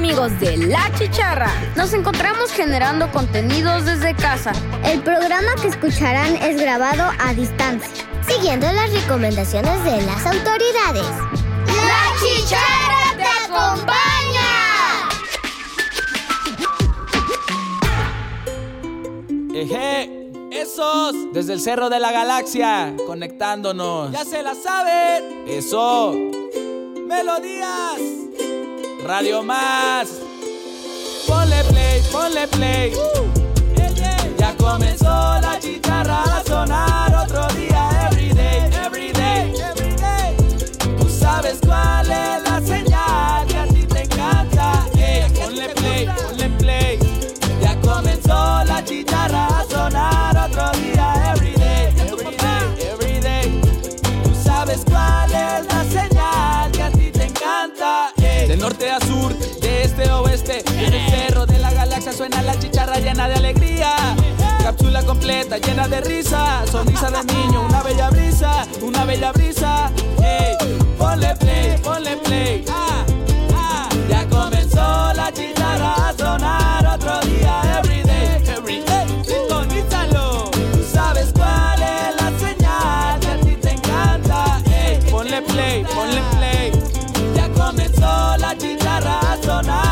amigos de La Chicharra. Nos encontramos generando contenidos desde casa. El programa que escucharán es grabado a distancia, siguiendo las recomendaciones de las autoridades. ¡La Chicharra te acompaña! Eje, esos desde el cerro de la galaxia, conectándonos. Ya se la saben. Eso. Melodías. Radio Más. Ponle play, ponle play. Ya comenzó la chicharra a sonar completa, llena de risa, sonrisa de niño, una bella brisa, una bella brisa. Hey, ponle play, ponle play. Ah, ah. Ya comenzó la chicharra a sonar otro día, everyday, everyday. Sintonízalo. Sabes cuál es la señal que a ti te encanta. Hey, ponle play, ponle play. Ya comenzó la chicharra a sonar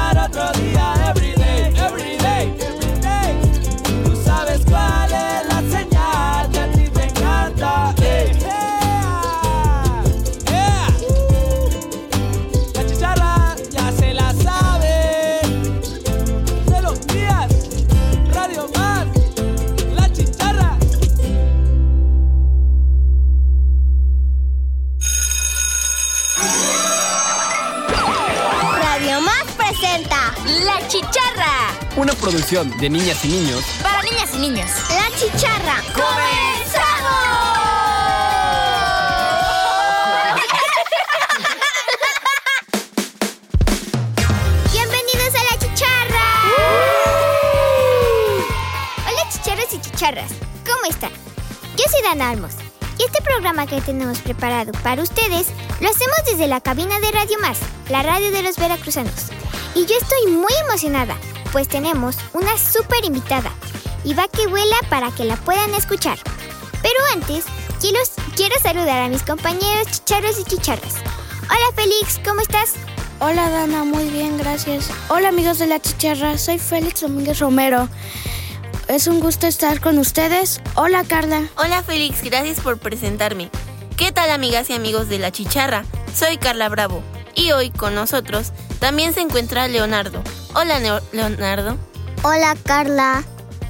producción de niñas y niños Para niñas y niños. La Chicharra. ¡Bienvenidos a La Chicharra! Hola chicharros y chicharras, ¿cómo están? Yo soy Dana Almos y este programa que tenemos preparado para ustedes lo hacemos desde la cabina de Radio Más, la radio de los veracruzanos. Y yo estoy muy emocionada, pues tenemos una súper invitada y va que vuela para que la puedan escuchar. Pero antes, quiero, quiero saludar a mis compañeros chicharros y chicharras. Hola Félix, ¿cómo estás? Hola Dana, muy bien, gracias. Hola amigos de la chicharra, soy Félix Domínguez Romero. Es un gusto estar con ustedes. Hola Carla. Hola Félix, gracias por presentarme. ¿Qué tal amigas y amigos de La Chicharra? Soy Carla Bravo y hoy con nosotros también se encuentra Leonardo. Hola Neo- Leonardo. Hola Carla.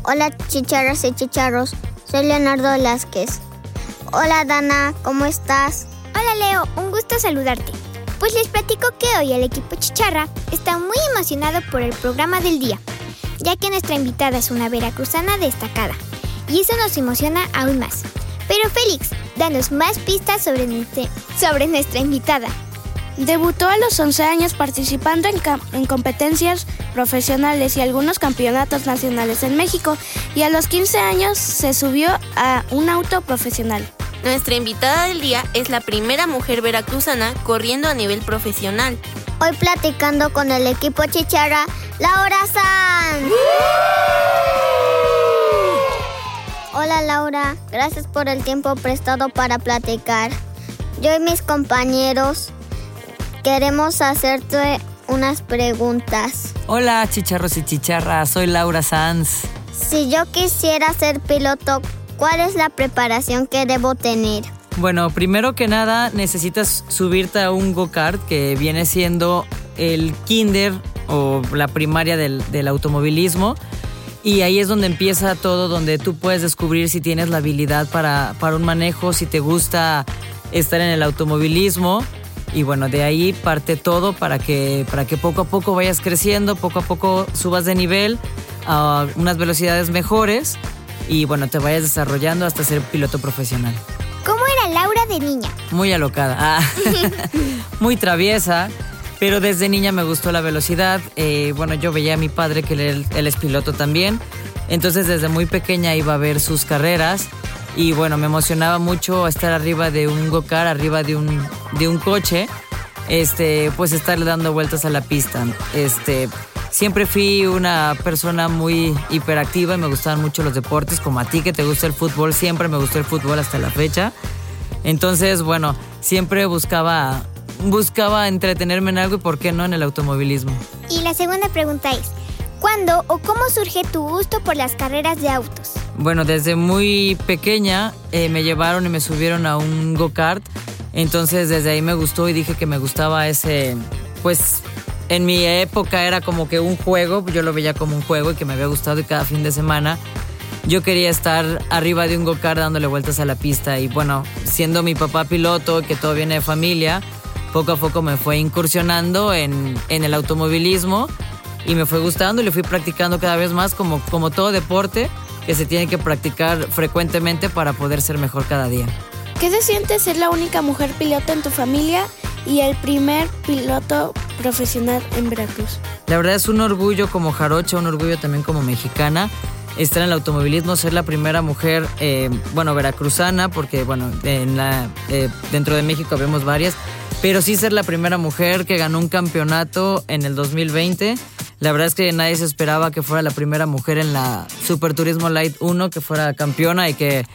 Hola chicharras y chicharros. Soy Leonardo Velázquez. Hola Dana, ¿cómo estás? Hola Leo, un gusto saludarte. Pues les platico que hoy el equipo Chicharra está muy emocionado por el programa del día, ya que nuestra invitada es una veracruzana destacada. Y eso nos emociona aún más. Pero Félix, danos más pistas sobre, nuestra- sobre nuestra invitada. Debutó a los 11 años participando en, competencias profesionales y algunos campeonatos nacionales en México y a los 15 años se subió a un auto profesional. Nuestra invitada del día es la primera mujer veracruzana corriendo a nivel profesional. Hoy platicando con el equipo Chicharra, Laura San. Hola Laura, gracias por el tiempo prestado para platicar. Yo y mis compañeros queremos hacerte unas preguntas. Hola chicharros y chicharras, soy Laura Sanz. Si yo quisiera ser piloto, ¿cuál es la preparación que debo tener? Bueno, primero que nada necesitas subirte a un go-kart que viene siendo el kinder o la primaria del, del automovilismo. Y ahí es donde empieza todo, donde tú puedes descubrir si tienes la habilidad para, para un manejo, si te gusta estar en el automovilismo. Y bueno, de ahí parte todo para que, para que poco a poco vayas creciendo, poco a poco subas de nivel a unas velocidades mejores y bueno, te vayas desarrollando hasta ser piloto profesional. ¿Cómo era Laura de niña? Muy alocada, ah, muy traviesa, pero desde niña me gustó la velocidad. Eh, bueno, yo veía a mi padre que él, él es piloto también, entonces desde muy pequeña iba a ver sus carreras y bueno, me emocionaba mucho estar arriba de un go-kart, arriba de un, de un coche este, pues estarle dando vueltas a la pista. Este, siempre fui una persona muy hiperactiva y me gustaban mucho los deportes, como a ti que te gusta el fútbol, siempre me gustó el fútbol hasta la fecha. Entonces, bueno, siempre buscaba buscaba entretenerme en algo y por qué no en el automovilismo. Y la segunda pregunta es, ¿cuándo o cómo surge tu gusto por las carreras de autos? Bueno, desde muy pequeña eh, me llevaron y me subieron a un go-kart, entonces desde ahí me gustó y dije que me gustaba ese, pues en mi época era como que un juego, yo lo veía como un juego y que me había gustado y cada fin de semana yo quería estar arriba de un go-kart dándole vueltas a la pista y bueno, siendo mi papá piloto, que todo viene de familia, poco a poco me fue incursionando en, el automovilismo y me fue gustando y lo fui practicando cada vez más como, como todo deporte que se tiene que practicar frecuentemente para poder ser mejor cada día. ¿Qué se siente ser la única mujer piloto en tu familia y el primer piloto profesional en Veracruz? La verdad es un orgullo como jarocha, un orgullo también como mexicana estar en el automovilismo, ser la primera mujer, eh, bueno, veracruzana, porque bueno, en la, eh, dentro de México vemos varias, pero sí ser la primera mujer que ganó un campeonato en el 2020. La verdad es que nadie se esperaba que fuera la primera mujer en la Super Turismo Light 1 que fuera campeona y que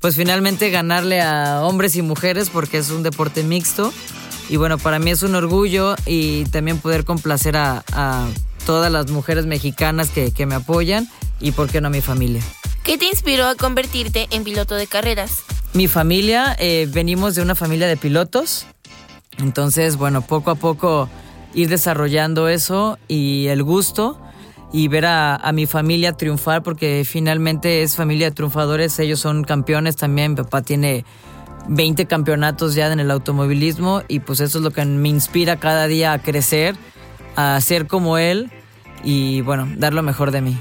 pues finalmente ganarle a hombres y mujeres porque es un deporte mixto. Y bueno, para mí es un orgullo y también poder complacer a, todas las mujeres mexicanas que, que me apoyan y por qué no a mi familia. ¿Qué te inspiró a convertirte en piloto de carreras? Mi familia, eh, venimos de una familia de pilotos. Entonces, bueno, poco a poco ir desarrollando eso y el gusto y ver a, mi familia triunfar porque finalmente es familia de triunfadores, ellos son campeones también, mi papá tiene 20 campeonatos ya en el automovilismo y pues eso es lo que me inspira cada día a crecer, a ser como él y bueno, dar lo mejor de mí.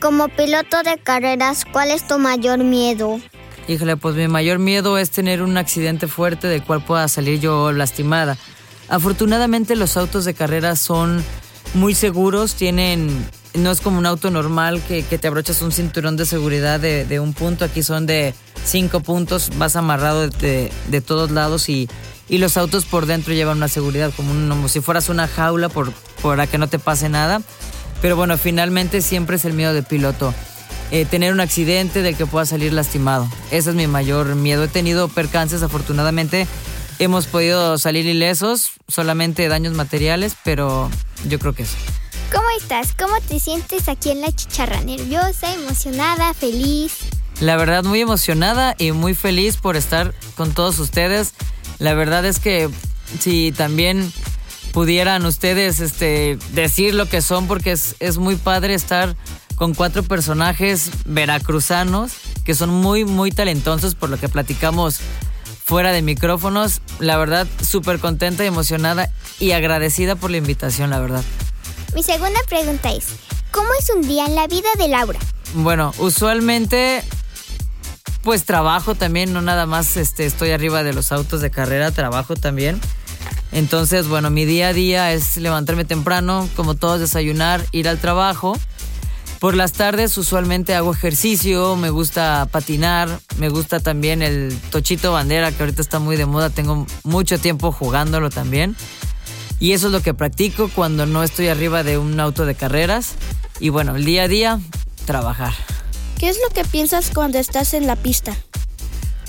Como piloto de carreras, ¿cuál es tu mayor miedo? Híjole, pues mi mayor miedo es tener un accidente fuerte del cual pueda salir yo lastimada. Afortunadamente los autos de carrera son muy seguros, tienen, no es como un auto normal que, te abrochas un cinturón de seguridad de, un punto, aquí son de cinco puntos, vas amarrado de, todos lados y, los autos por dentro llevan una seguridad como, como si fueras una jaula por, para que no te pase nada. Pero bueno, finalmente siempre es el miedo del piloto. Eh, tener un accidente del que pueda salir lastimado. Ese es mi mayor miedo. He tenido percances, afortunadamente hemos podido salir ilesos, solamente daños materiales, pero yo creo que eso. ¿Cómo estás? ¿Cómo te sientes aquí en la chicharra? ¿Nerviosa, emocionada, feliz? La verdad, muy emocionada y muy feliz por estar con todos ustedes. La verdad es que si también pudieran ustedes este, decir lo que son, porque es, es muy padre estar con cuatro personajes veracruzanos que son muy, muy talentosos por lo que platicamos fuera de micrófonos. La verdad, súper contenta y emocionada y agradecida por la invitación, la verdad. Mi segunda pregunta es, ¿cómo es un día en la vida de Laura? Bueno, usualmente pues trabajo también, no nada más este, estoy arriba de los autos de carrera, trabajo también. Entonces, bueno, mi día a día es levantarme temprano, como todos, desayunar, ir al trabajo por las tardes usualmente hago ejercicio, me gusta patinar, me gusta también el tochito bandera que ahorita está muy de moda, tengo mucho tiempo jugándolo también. Y eso es lo que practico cuando no estoy arriba de un auto de carreras. Y bueno, el día a día, trabajar. ¿Qué es lo que piensas cuando estás en la pista?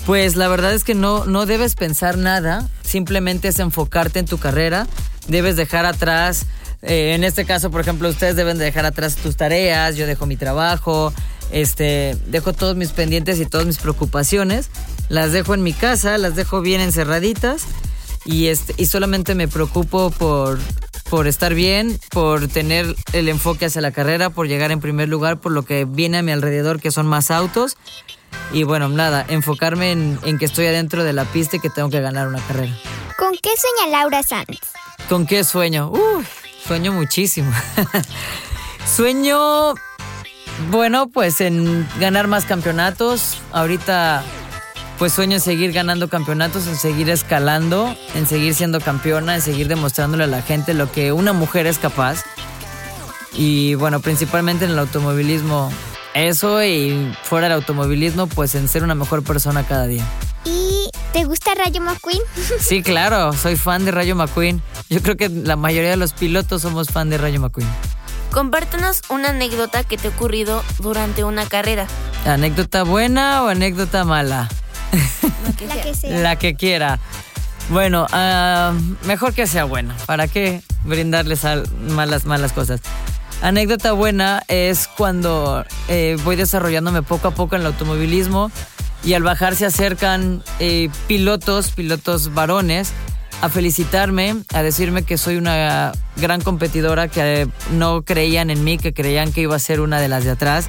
Pues la verdad es que no, no debes pensar nada, simplemente es enfocarte en tu carrera, debes dejar atrás eh, en este caso, por ejemplo, ustedes deben dejar atrás tus tareas, yo dejo mi trabajo, este, dejo todos mis pendientes y todas mis preocupaciones, las dejo en mi casa, las dejo bien encerraditas y, este, y solamente me preocupo por, por estar bien, por tener el enfoque hacia la carrera, por llegar en primer lugar, por lo que viene a mi alrededor, que son más autos. Y bueno, nada, enfocarme en, en que estoy adentro de la pista y que tengo que ganar una carrera. ¿Con qué sueña Laura Sanz? ¿Con qué sueño? Uy, Sueño muchísimo. Sueño, bueno, pues en ganar más campeonatos. Ahorita, pues sueño en seguir ganando campeonatos, en seguir escalando, en seguir siendo campeona, en seguir demostrándole a la gente lo que una mujer es capaz. Y bueno, principalmente en el automovilismo, eso y fuera del automovilismo, pues en ser una mejor persona cada día. ¿Te gusta Rayo McQueen? Sí, claro, soy fan de Rayo McQueen. Yo creo que la mayoría de los pilotos somos fan de Rayo McQueen. Compártenos una anécdota que te ha ocurrido durante una carrera. ¿Anécdota buena o anécdota mala? La que sea. La que quiera. Bueno, ah, mejor que sea buena. ¿Para qué brindarles malas, malas cosas? Anécdota buena es cuando eh, voy desarrollándome poco a poco en el automovilismo y al bajar se acercan eh, pilotos, pilotos varones, a felicitarme, a decirme que soy una gran competidora, que no creían en mí, que creían que iba a ser una de las de atrás,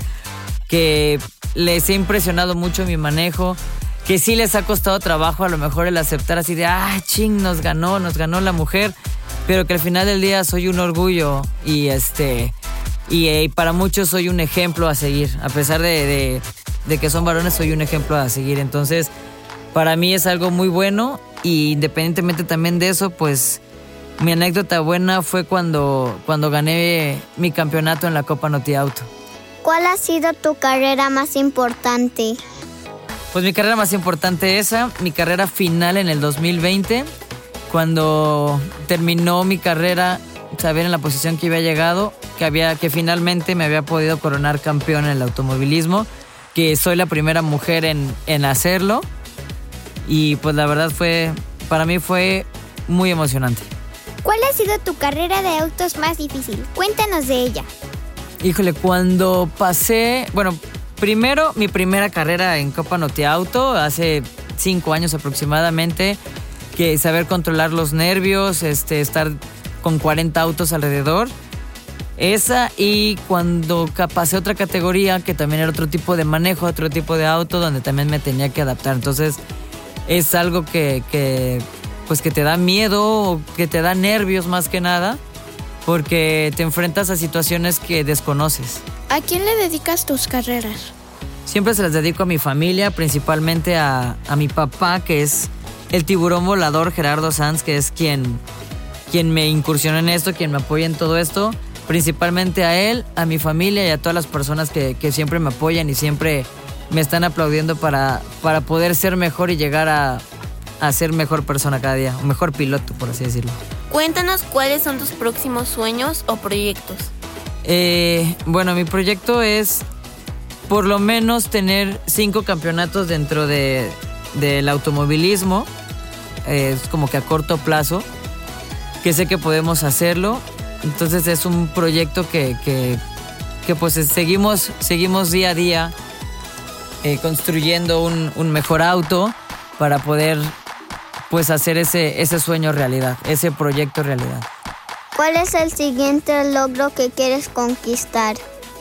que les he impresionado mucho mi manejo, que sí les ha costado trabajo a lo mejor el aceptar así de, ah, ching, nos ganó, nos ganó la mujer, pero que al final del día soy un orgullo y este, y, eh, para muchos soy un ejemplo a seguir, a pesar de que son varones, soy un ejemplo a seguir, entonces para mí es algo muy bueno y independientemente también de eso, pues mi anécdota buena fue cuando, cuando gané mi campeonato en la Copa Noti Auto. ¿Cuál ha sido tu carrera más importante? Pues mi carrera más importante esa, mi carrera final en el 2020, cuando terminó mi carrera, saber en la posición que había llegado, que había que finalmente me había podido coronar campeón en el automovilismo, que soy la primera mujer en, en hacerlo y pues la verdad fue, para mí fue muy emocionante. ¿Cuál ha sido tu carrera de autos más difícil? Cuéntanos de ella. Híjole, cuando pasé, bueno, primero mi primera carrera en Copa Noti Auto, hace cinco años aproximadamente, que saber controlar los nervios, este, estar con 40 autos alrededor. Esa y cuando pasé otra categoría que también era otro tipo de manejo, otro tipo de auto donde también me tenía que adaptar. Entonces es algo que, pues que te da miedo, que te da nervios más que nada, porque te enfrentas a situaciones que desconoces. ¿A quién le dedicas tus carreras? Siempre se las dedico a mi familia, principalmente a, mi papá, que es el tiburón volador Gerardo Sanz, que es quien, quien me incursiona en esto, quien me apoya en todo esto. Principalmente a él, a mi familia y a todas las personas que, que siempre me apoyan y siempre me están aplaudiendo para, para poder ser mejor y llegar a, ser mejor persona cada día, un mejor piloto, por así decirlo. Cuéntanos cuáles son tus próximos sueños o proyectos. Eh, bueno, mi proyecto es por lo menos tener cinco campeonatos dentro de, del automovilismo. es como que a corto plazo, que sé que podemos hacerlo. Entonces es un proyecto que, que, que pues seguimos, seguimos día a día eh, construyendo un, mejor auto para poder pues hacer ese, ese sueño realidad, ese proyecto realidad. ¿Cuál es el siguiente logro que quieres conquistar?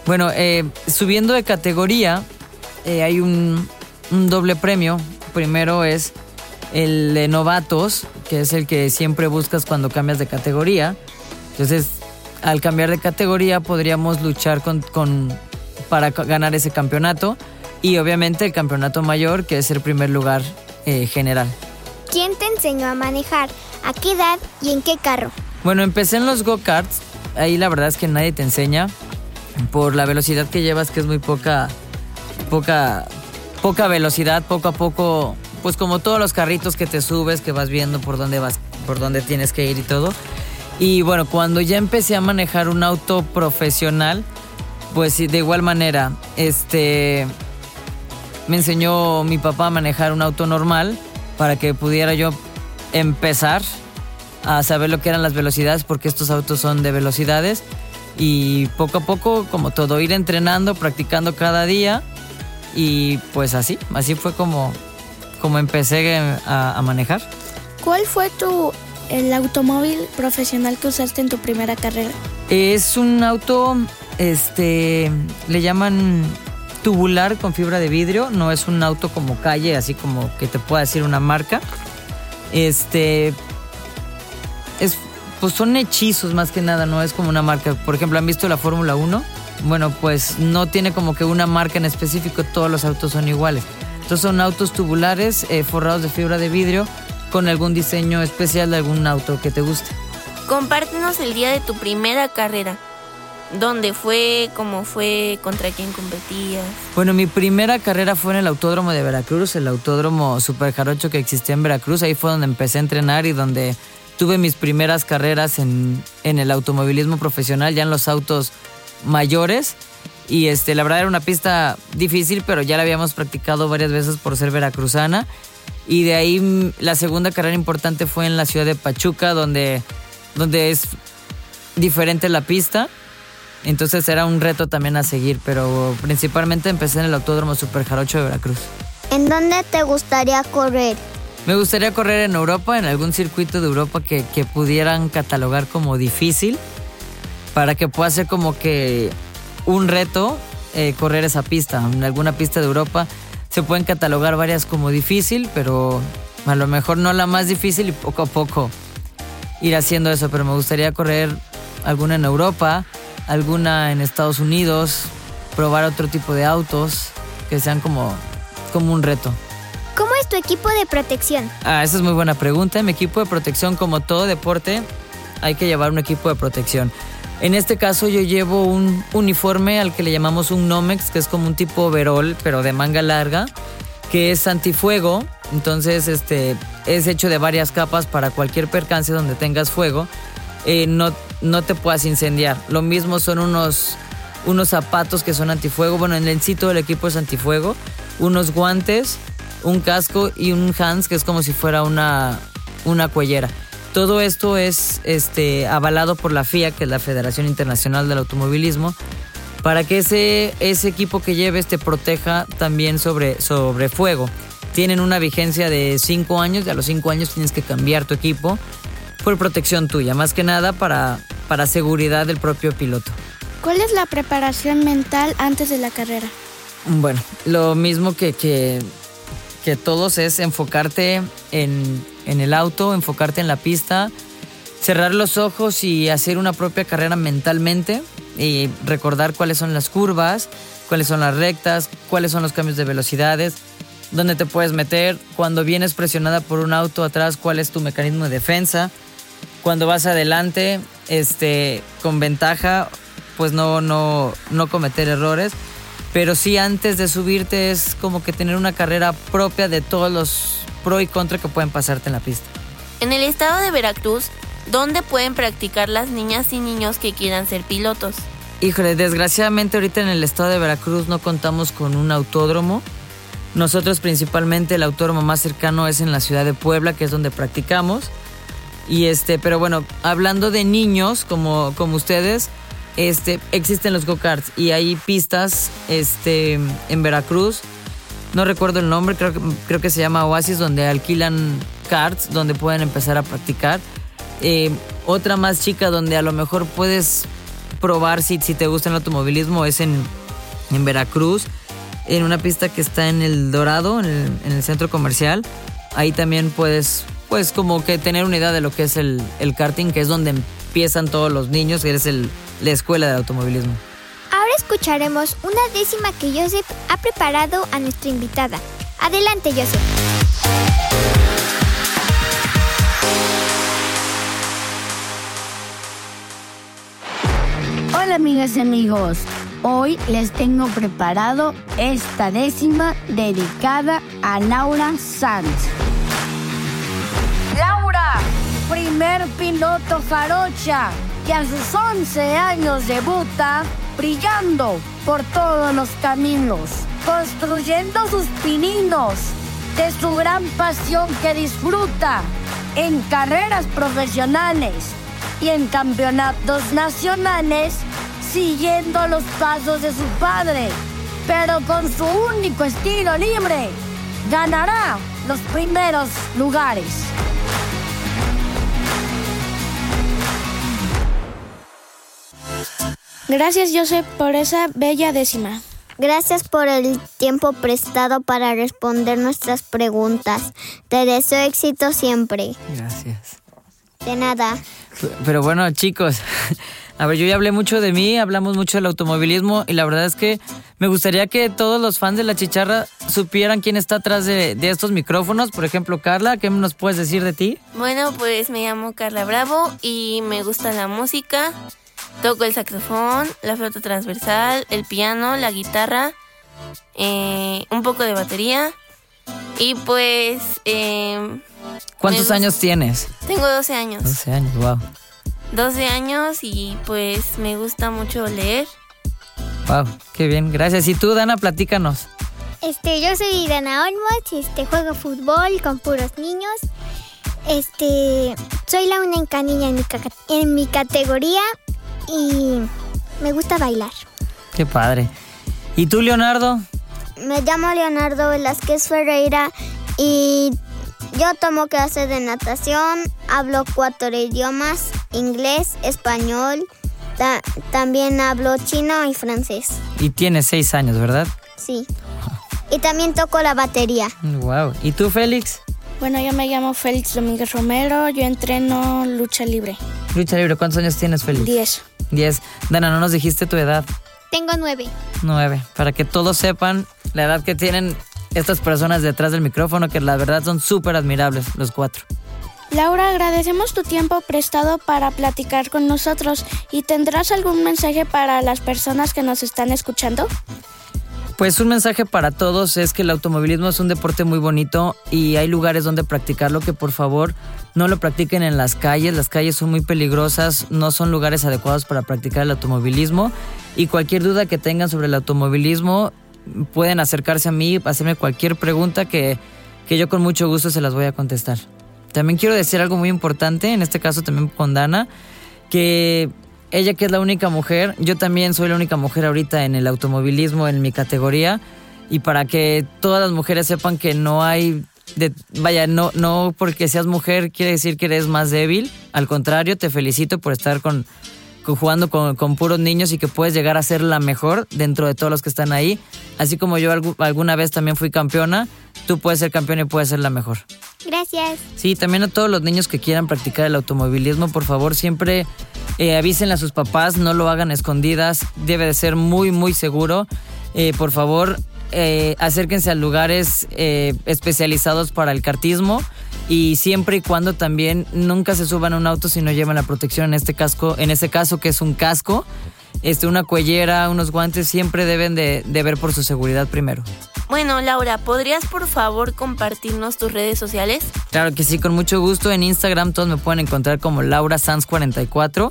Bueno, eh, subiendo de categoría eh, hay un, un, doble premio. Primero es el de novatos, que es el que siempre buscas cuando cambias de categoría. Entonces, al cambiar de categoría podríamos luchar con, con para ganar ese campeonato y obviamente el campeonato mayor, que es el primer lugar eh, general. ¿Quién te enseñó a manejar? ¿A qué edad y en qué carro? Bueno, empecé en los go-karts. Ahí la verdad es que nadie te enseña por la velocidad que llevas, que es muy poca, poca, poca velocidad, poco a poco, pues como todos los carritos que te subes, que vas viendo por dónde vas, por dónde tienes que ir y todo. Y bueno, cuando ya empecé a manejar un auto profesional, pues de igual manera, este, me enseñó mi papá a manejar un auto normal para que pudiera yo empezar a saber lo que eran las velocidades porque estos autos son de velocidades y poco a poco como todo ir entrenando, practicando cada día y pues así, así fue como, como empecé a, a manejar. ¿Cuál fue tu el automóvil profesional que usaste en tu primera carrera? Es un auto, este, le llaman tubular con fibra de vidrio, no es un auto como calle, así como que te pueda decir una marca. Este es pues son hechizos más que nada, no es como una marca. Por ejemplo, ¿han visto la Fórmula 1? Bueno, pues no tiene como que una marca en específico, todos los autos son iguales. Entonces son autos tubulares eh, forrados de fibra de vidrio con algún diseño especial de algún auto que te guste. Compártenos el día de tu primera carrera. ¿Dónde fue? ¿Cómo fue? ¿Contra quién competías? Bueno, mi primera carrera fue en el Autódromo de Veracruz, el Autódromo Super Jarocho que existía en Veracruz. Ahí fue donde empecé a entrenar y donde tuve mis primeras carreras en, en el automovilismo profesional, ya en los autos mayores. Y este, la verdad era una pista difícil, pero ya la habíamos practicado varias veces por ser veracruzana. Y de ahí mm, la segunda carrera importante fue en la ciudad de Pachuca, donde, donde es diferente la pista. Entonces era un reto también a seguir, pero principalmente empecé en el Autódromo Super Jarocho de Veracruz. ¿En dónde te gustaría correr? Me gustaría correr en Europa, en algún circuito de Europa que, que pudieran catalogar como difícil, para que pueda ser como que un reto eh, correr esa pista. En alguna pista de Europa se pueden catalogar varias como difícil, pero a lo mejor no la más difícil y poco a poco ir haciendo eso. Pero me gustaría correr alguna en Europa, alguna en Estados Unidos, probar otro tipo de autos que sean como, como un reto. ¿Cómo es tu equipo de protección? Ah, esa es muy buena pregunta. Mi equipo de protección, como todo deporte, hay que llevar un equipo de protección. En este caso yo llevo un uniforme al que le llamamos un Nomex, que es como un tipo overall, pero de manga larga, que es antifuego. Entonces, este, es hecho de varias capas para cualquier percance donde tengas fuego, eh, no, no te puedas incendiar. Lo mismo son unos, unos zapatos que son antifuego. Bueno, en el sitio del equipo es antifuego. Unos guantes, un casco y un hands, que es como si fuera una, una cuellera. Todo esto es este, avalado por la FIA, que es la Federación Internacional del Automovilismo, para que ese, ese equipo que lleves te proteja también sobre, sobre fuego. Tienen una vigencia de 5 años y a los 5 años tienes que cambiar tu equipo por protección tuya, más que nada para, para seguridad del propio piloto. ¿Cuál es la preparación mental antes de la carrera? Bueno, lo mismo que, que, que todos es enfocarte en, en el auto, enfocarte en la pista, cerrar los ojos y hacer una propia carrera mentalmente y recordar cuáles son las curvas, cuáles son las rectas, cuáles son los cambios de velocidades, dónde te puedes meter, cuando vienes presionada por un auto atrás, cuál es tu mecanismo de defensa, cuando vas adelante, este, con ventaja, pues no, no, no cometer errores pero sí antes de subirte es como que tener una carrera propia de todos los pro y contra que pueden pasarte en la pista. En el estado de Veracruz, ¿dónde pueden practicar las niñas y niños que quieran ser pilotos? Híjole, desgraciadamente ahorita en el estado de Veracruz no contamos con un autódromo. Nosotros principalmente el autódromo más cercano es en la ciudad de Puebla, que es donde practicamos. Y este, pero bueno, hablando de niños como, como ustedes, este, existen los go-karts y hay pistas este, en Veracruz. No recuerdo el nombre, creo, creo que se llama Oasis, donde alquilan karts, donde pueden empezar a practicar. Eh, otra más chica donde a lo mejor puedes probar si, si te gusta el automovilismo es en, en Veracruz, en una pista que está en el Dorado, en el, en el centro comercial. Ahí también puedes, pues como que tener una idea de lo que es el, el karting, que es donde empiezan todos los niños, que es el, la escuela de automovilismo. Escucharemos una décima que Joseph ha preparado a nuestra invitada. Adelante, Joseph. Hola amigas y amigos, hoy les tengo preparado esta décima dedicada a Laura Sanz. Laura, primer piloto jarocha que a sus 11 años debuta brillando por todos los caminos, construyendo sus pininos de su gran pasión que disfruta en carreras profesionales y en campeonatos nacionales, siguiendo los pasos de su padre, pero con su único estilo libre, ganará los primeros lugares. Gracias, Joseph, por esa bella décima. Gracias por el tiempo prestado para responder nuestras preguntas. Te deseo éxito siempre. Gracias. De nada. Pero bueno, chicos, a ver, yo ya hablé mucho de mí, hablamos mucho del automovilismo y la verdad es que me gustaría que todos los fans de la chicharra supieran quién está atrás de, de estos micrófonos. Por ejemplo, Carla, ¿qué nos puedes decir de ti? Bueno, pues me llamo Carla Bravo y me gusta la música Toco el saxofón, la flauta transversal, el piano, la guitarra, eh, un poco de batería. Y pues... Eh, ¿Cuántos años tienes? Tengo 12 años. 12 años, wow. 12 años y pues me gusta mucho leer. Wow, qué bien, gracias. ¿Y tú, Dana, platícanos? Este, yo soy Dana Olmos, este, juego fútbol con puros niños. Este, soy la única niña en mi, en mi categoría y me gusta bailar. Qué padre. ¿Y tú, Leonardo? Me llamo Leonardo Velázquez Ferreira y yo tomo clases de natación, hablo cuatro idiomas, inglés, español, también hablo chino y francés. Y tienes seis años, ¿verdad? Sí. Y también toco la batería. Wow. ¿Y tú, Félix? Bueno, yo me llamo Félix Domínguez Romero, yo entreno lucha libre. Lucha libre, ¿cuántos años tienes, Félix? Diez. Diez. Dana, ¿no nos dijiste tu edad? Tengo nueve. Nueve. Para que todos sepan la edad que tienen estas personas detrás del micrófono, que la verdad son súper admirables, los cuatro. Laura, agradecemos tu tiempo prestado para platicar con nosotros y tendrás algún mensaje para las personas que nos están escuchando. Pues un mensaje para todos es que el automovilismo es un deporte muy bonito y hay lugares donde practicarlo que por favor no lo practiquen en las calles. Las calles son muy peligrosas, no son lugares adecuados para practicar el automovilismo y cualquier duda que tengan sobre el automovilismo pueden acercarse a mí, hacerme cualquier pregunta que, que yo con mucho gusto se las voy a contestar. También quiero decir algo muy importante, en este caso también con Dana, que ella que es la única mujer, yo también soy la única mujer ahorita en el automovilismo en mi categoría. Y para que todas las mujeres sepan que no hay de, vaya, no no porque seas mujer quiere decir que eres más débil, al contrario, te felicito por estar con, jugando con, con, puros niños y que puedes llegar a ser la mejor dentro de todos los que están ahí, así como yo alguna vez también fui campeona, tú puedes ser campeona y puedes ser la mejor. Gracias. Sí, también a todos los niños que quieran practicar el automovilismo, por favor, siempre eh, avísenle a sus papás, no lo hagan escondidas, debe de ser muy, muy seguro. Eh, por favor, eh, acérquense a lugares especializados para el cartismo y siempre y cuando también nunca se suban a un auto si no llevan la protección en este casco, en este caso que es un casco este, una cuellera, unos guantes, siempre deben de, ver por su seguridad primero. Bueno, Laura, ¿podrías por favor compartirnos tus redes sociales? Claro que sí, con mucho gusto. En Instagram todos me pueden encontrar como Laura Sanz44.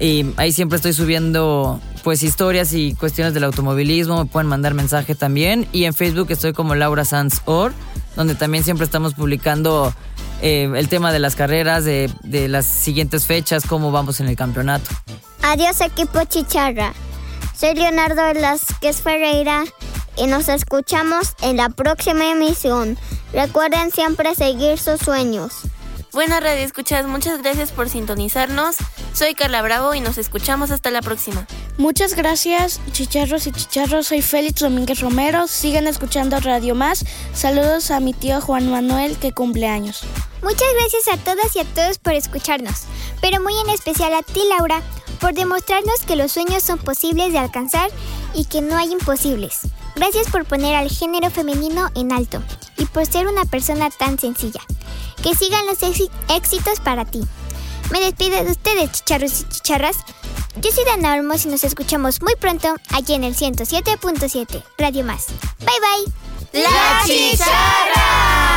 Y ahí siempre estoy subiendo pues historias y cuestiones del automovilismo, me pueden mandar mensaje también. Y en Facebook estoy como Laura Sanz Or, donde también siempre estamos publicando eh, el tema de las carreras, de, de las siguientes fechas, cómo vamos en el campeonato. Adiós equipo Chicharra. Soy Leonardo Velázquez Ferreira y nos escuchamos en la próxima emisión. Recuerden siempre seguir sus sueños. Buenas Radio Escuchas, muchas gracias por sintonizarnos. Soy Carla Bravo y nos escuchamos hasta la próxima. Muchas gracias, chicharros y chicharros. Soy Félix Domínguez Romero. Sigan escuchando Radio Más. Saludos a mi tío Juan Manuel que cumple años. Muchas gracias a todas y a todos por escucharnos, pero muy en especial a ti, Laura, por demostrarnos que los sueños son posibles de alcanzar y que no hay imposibles. Gracias por poner al género femenino en alto y por ser una persona tan sencilla. Que sigan los éxitos para ti. Me despido de ustedes, chicharros y chicharras. Yo soy Dana Olmos y nos escuchamos muy pronto aquí en el 107.7 Radio Más. Bye bye. La chicharra.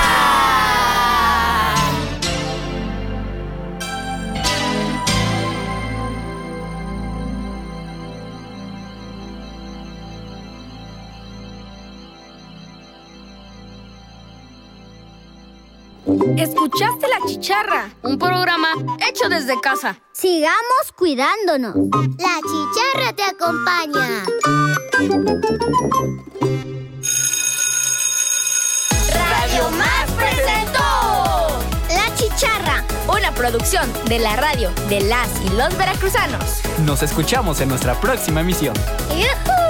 Escuchaste La Chicharra, un programa hecho desde casa. Sigamos cuidándonos. La Chicharra te acompaña. Radio Más presentó La Chicharra, una producción de la radio de las y los veracruzanos. Nos escuchamos en nuestra próxima emisión. ¡Yuhu!